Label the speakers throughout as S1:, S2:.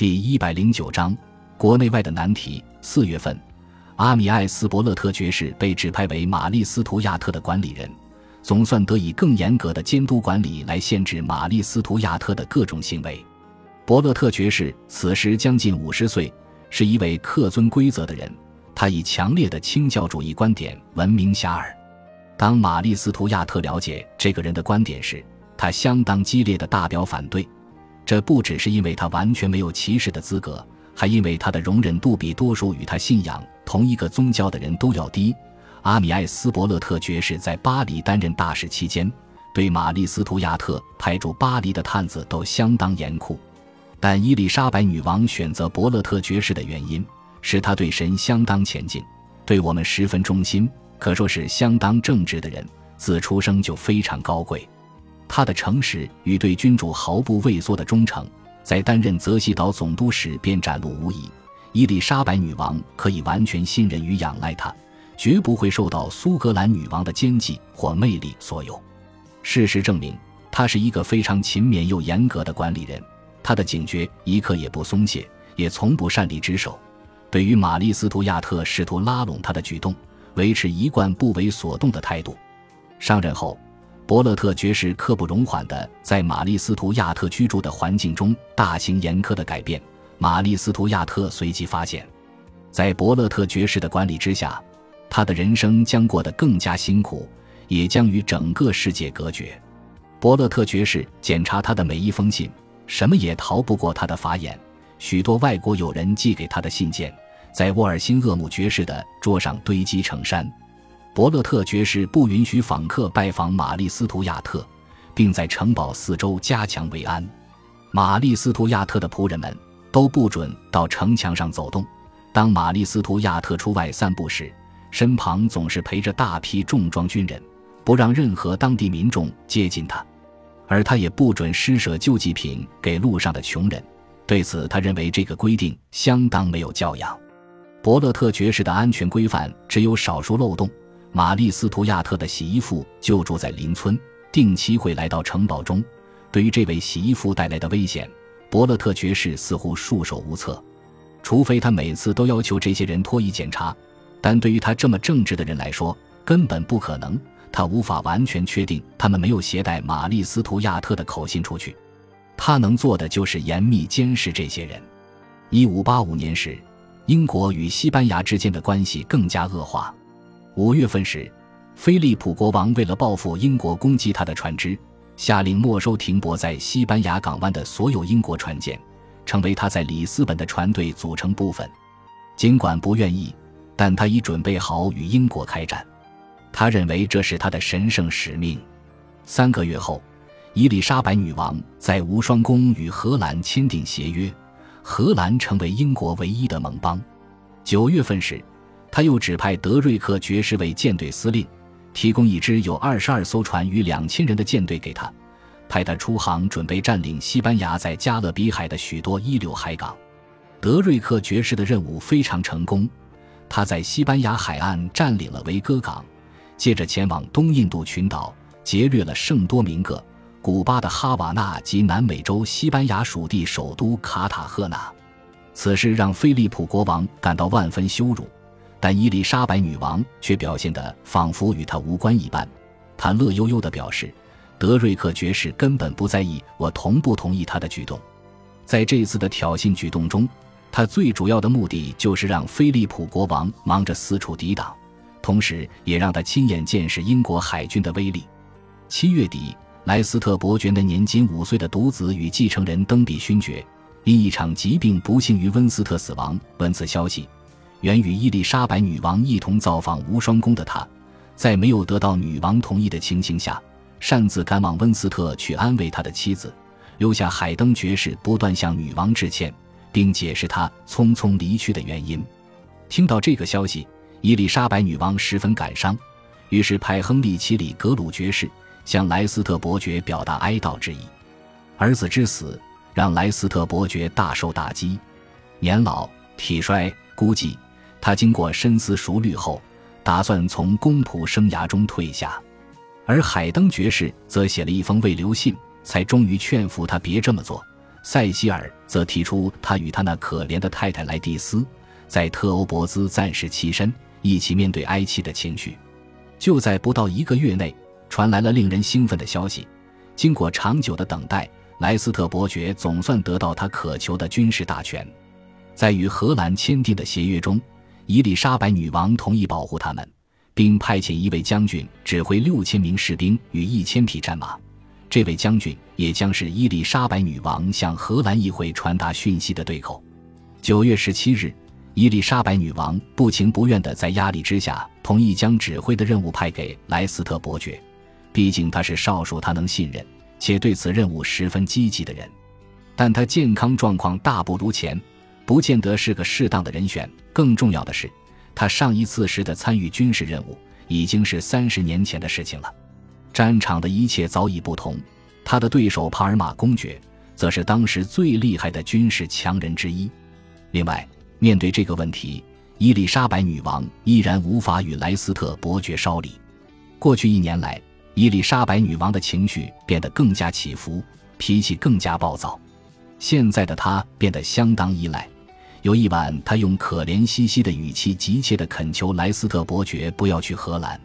S1: 第一百零九章，国内外的难题。四月份，阿米埃斯伯勒特爵士被指派为玛丽斯图亚特的管理人，总算得以更严格的监督管理来限制玛丽斯图亚特的各种行为。伯勒特爵士此时将近五十岁，是一位恪遵规则的人。他以强烈的清教主义观点闻名遐迩。当玛丽斯图亚特了解这个人的观点时，他相当激烈的大表反对。这不只是因为他完全没有歧视的资格，还因为他的容忍度比多数与他信仰同一个宗教的人都要低。阿米埃斯伯勒特爵士在巴黎担任大使期间，对玛丽斯图亚特派驻巴黎的探子都相当严酷。但伊丽莎白女王选择伯勒特爵士的原因。是他对神相当虔敬，对我们十分忠心，可说是相当正直的人。自出生就非常高贵，他的诚实与对君主毫不畏缩的忠诚，在担任泽西岛总督时便展露无遗。伊丽莎白女王可以完全信任与仰赖他，绝不会受到苏格兰女王的奸计或魅力所有。事实证明，他是一个非常勤勉又严格的管理人，他的警觉一刻也不松懈，也从不擅离职守。对于玛丽斯图亚特试图拉拢他的举动，维持一贯不为所动的态度。上任后，伯勒特爵士刻不容缓地在玛丽斯图亚特居住的环境中大行严苛的改变。玛丽斯图亚特随即发现，在伯勒特爵士的管理之下，他的人生将过得更加辛苦，也将与整个世界隔绝。伯勒特爵士检查他的每一封信，什么也逃不过他的法眼。许多外国友人寄给他的信件，在沃尔辛厄姆爵士的桌上堆积成山。伯勒特爵士不允许访客拜访玛丽斯图亚特，并在城堡四周加强维安。玛丽斯图亚特的仆人们都不准到城墙上走动。当玛丽斯图亚特出外散步时，身旁总是陪着大批重装军人，不让任何当地民众接近他。而他也不准施舍救济品给路上的穷人。对此，他认为这个规定相当没有教养。伯勒特爵士的安全规范只有少数漏洞。玛丽斯图亚特的洗衣妇就住在邻村，定期会来到城堡中。对于这位洗衣妇带来的危险，伯勒特爵士似乎束手无策。除非他每次都要求这些人脱衣检查，但对于他这么正直的人来说，根本不可能。他无法完全确定他们没有携带玛丽斯图亚特的口信出去。他能做的就是严密监视这些人。一五八五年时，英国与西班牙之间的关系更加恶化。五月份时，菲利普国王为了报复英国攻击他的船只，下令没收停泊在西班牙港湾的所有英国船舰，成为他在里斯本的船队组成部分。尽管不愿意，但他已准备好与英国开战。他认为这是他的神圣使命。三个月后。伊丽莎白女王在无双宫与荷兰签订协约，荷兰成为英国唯一的盟邦。九月份时，他又指派德瑞克爵士为舰队司令，提供一支有二十二艘船与两千人的舰队给他，派他出航，准备占领西班牙在加勒比海的许多一流海港。德瑞克爵士的任务非常成功，他在西班牙海岸占领了维戈港，接着前往东印度群岛，劫掠了圣多明各。古巴的哈瓦那及南美洲西班牙属地首都卡塔赫纳，此事让菲利普国王感到万分羞辱，但伊丽莎白女王却表现得仿佛与他无关一般。她乐悠悠地表示：“德瑞克爵士根本不在意我同不同意他的举动。”在这次的挑衅举动中，他最主要的目的就是让菲利普国王忙着四处抵挡，同时也让他亲眼见识英国海军的威力。七月底。莱斯特伯爵的年仅五岁的独子与继承人登比勋爵，因一场疾病不幸于温斯特死亡。闻此消息，原与伊丽莎白女王一同造访无双宫的他，在没有得到女王同意的情形下，擅自赶往温斯特去安慰他的妻子，留下海登爵士不断向女王致歉，并解释他匆匆离去的原因。听到这个消息，伊丽莎白女王十分感伤，于是派亨利·奇里格鲁爵士。向莱斯特伯爵表达哀悼之意，儿子之死让莱斯特伯爵大受打击，年老体衰，估计他经过深思熟虑后，打算从公仆生涯中退下。而海登爵士则写了一封未留信，才终于劝服他别这么做。塞西尔则提出他与他那可怜的太太莱蒂斯在特欧伯兹暂时栖身，一起面对哀戚的情绪。就在不到一个月内，传来了令人兴奋的消息：经过长久的等待，莱斯特伯爵总算得到他渴求的军事大权。在与荷兰签订的协约中，伊丽莎白女王同意保护他们，并派遣一位将军指挥六千名士兵与一千匹战马。这位将军也将是伊丽莎白女王向荷兰议会传达讯息的对口。九月十七日，伊丽莎白女王不情不愿地在压力之下同意将指挥的任务派给莱斯特伯爵，毕竟他是少数他能信任且对此任务十分积极的人。但他健康状况大不如前，不见得是个适当的人选。更重要的是，他上一次时的参与军事任务已经是三十年前的事情了。战场的一切早已不同，他的对手帕尔马公爵则是当时最厉害的军事强人之一。另外，面对这个问题，伊丽莎白女王依然无法与莱斯特伯爵稍离。过去一年来，伊丽莎白女王的情绪变得更加起伏，脾气更加暴躁。现在的她变得相当依赖。有一晚，他用可怜兮兮的语气急切地恳求莱斯特伯爵不要去荷兰，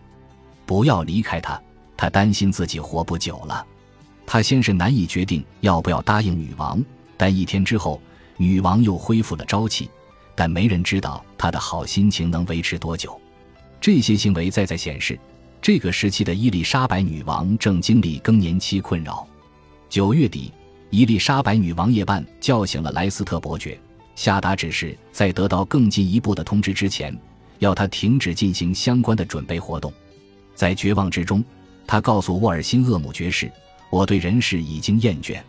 S1: 不要离开他。他担心自己活不久了，他先是难以决定要不要答应女王，但一天之后，女王又恢复了朝气。但没人知道他的好心情能维持多久。这些行为再在显示，这个时期的伊丽莎白女王正经历更年期困扰。九月底，伊丽莎白女王夜半叫醒了莱斯特伯爵，下达指示，在得到更进一步的通知之前，要他停止进行相关的准备活动。在绝望之中。他告诉沃尔辛厄姆爵士：“我对人事已经厌倦。”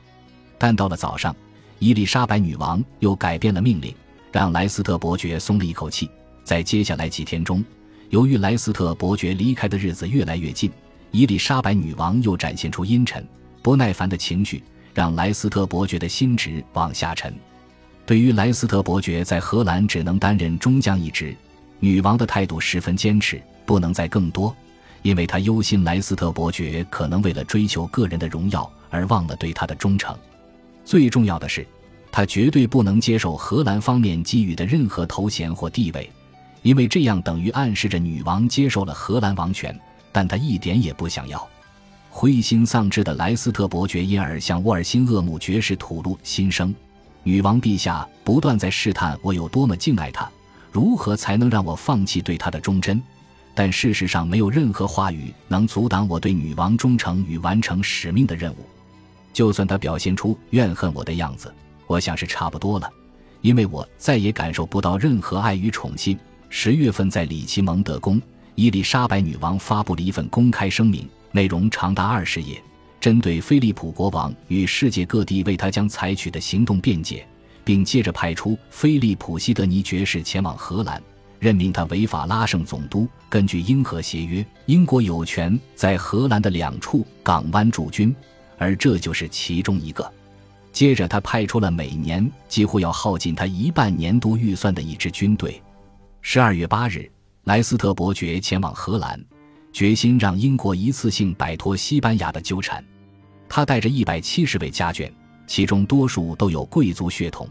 S1: 但到了早上，伊丽莎白女王又改变了命令，让莱斯特伯爵松了一口气。在接下来几天中，由于莱斯特伯爵离开的日子越来越近，伊丽莎白女王又展现出阴沉、不耐烦的情绪，让莱斯特伯爵的心值往下沉。对于莱斯特伯爵在荷兰只能担任中将一职，女王的态度十分坚持，不能再更多。因为她忧心莱斯特伯爵可能为了追求个人的荣耀而忘了对他的忠诚。最重要的是，他绝对不能接受荷兰方面给予的任何头衔或地位，因为这样等于暗示着女王接受了荷兰王权，但他一点也不想要。灰心丧志的莱斯特伯爵因而向沃尔辛厄姆爵士吐露心声：“女王陛下不断在试探我有多么敬爱她，如何才能让我放弃对她的忠贞？”但事实上，没有任何话语能阻挡我对女王忠诚与完成使命的任务。就算他表现出怨恨我的样子，我想是差不多了，因为我再也感受不到任何爱与宠幸。十月份，在里奇蒙德宫，伊丽莎白女王发布了一份公开声明，内容长达二十页，针对菲利普国王与世界各地为他将采取的行动辩解，并接着派出菲利普西德尼爵士前往荷兰。任命他为法拉盛总督。根据英荷协约，英国有权在荷兰的两处港湾驻军，而这就是其中一个。接着，他派出了每年几乎要耗尽他一半年度预算的一支军队。十二月八日，莱斯特伯爵前往荷兰，决心让英国一次性摆脱西班牙的纠缠。他带着一百七十位家眷，其中多数都有贵族血统。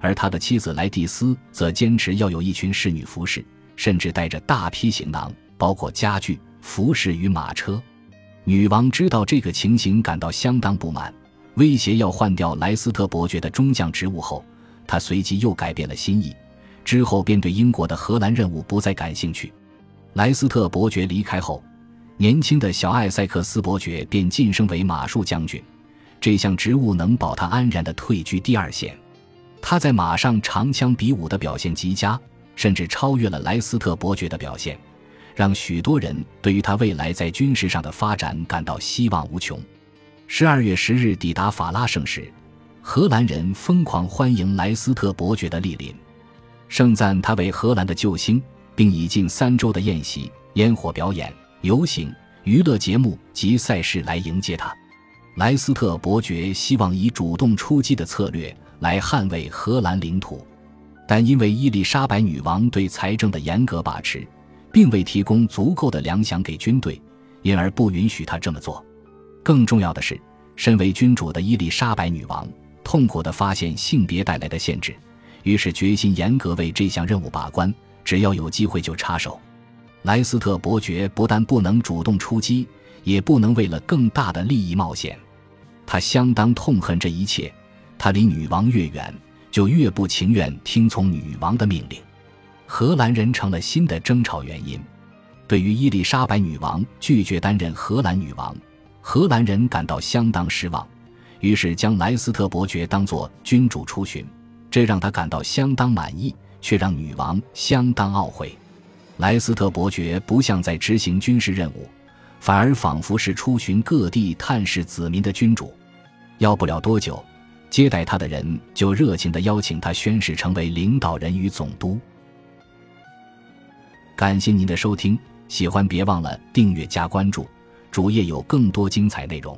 S1: 而他的妻子莱蒂斯则坚持要有一群侍女服侍，甚至带着大批行囊，包括家具、服饰与马车。女王知道这个情形，感到相当不满，威胁要换掉莱斯特伯爵的中将职务后，他随即又改变了心意，之后便对英国的荷兰任务不再感兴趣。莱斯特伯爵离开后，年轻的小艾塞克斯伯爵便晋升为马术将军，这项职务能保他安然地退居第二线。他在马上长枪比武的表现极佳，甚至超越了莱斯特伯爵的表现，让许多人对于他未来在军事上的发展感到希望无穷。十二月十日抵达法拉盛时，荷兰人疯狂欢迎莱斯特伯爵的莅临，盛赞他为荷兰的救星，并以近三周的宴席、烟火表演、游行、娱乐节目及赛事来迎接他。莱斯特伯爵希望以主动出击的策略。来捍卫荷兰领土，但因为伊丽莎白女王对财政的严格把持，并未提供足够的粮饷给军队，因而不允许他这么做。更重要的是，身为君主的伊丽莎白女王痛苦地发现性别带来的限制，于是决心严格为这项任务把关，只要有机会就插手。莱斯特伯爵不但不能主动出击，也不能为了更大的利益冒险。他相当痛恨这一切，他离女王越远，就越不情愿听从女王的命令。荷兰人成了新的争吵原因。对于伊丽莎白女王拒绝担任荷兰女王，荷兰人感到相当失望，于是将莱斯特伯爵当作君主出巡，这让他感到相当满意，却让女王相当懊悔。莱斯特伯爵不像在执行军事任务，反而仿佛是出巡各地探视子民的君主。要不了多久，接待他的人就热情地邀请他宣誓成为领导人与总督。感谢您的收听，喜欢别忘了订阅加关注，主页有更多精彩内容。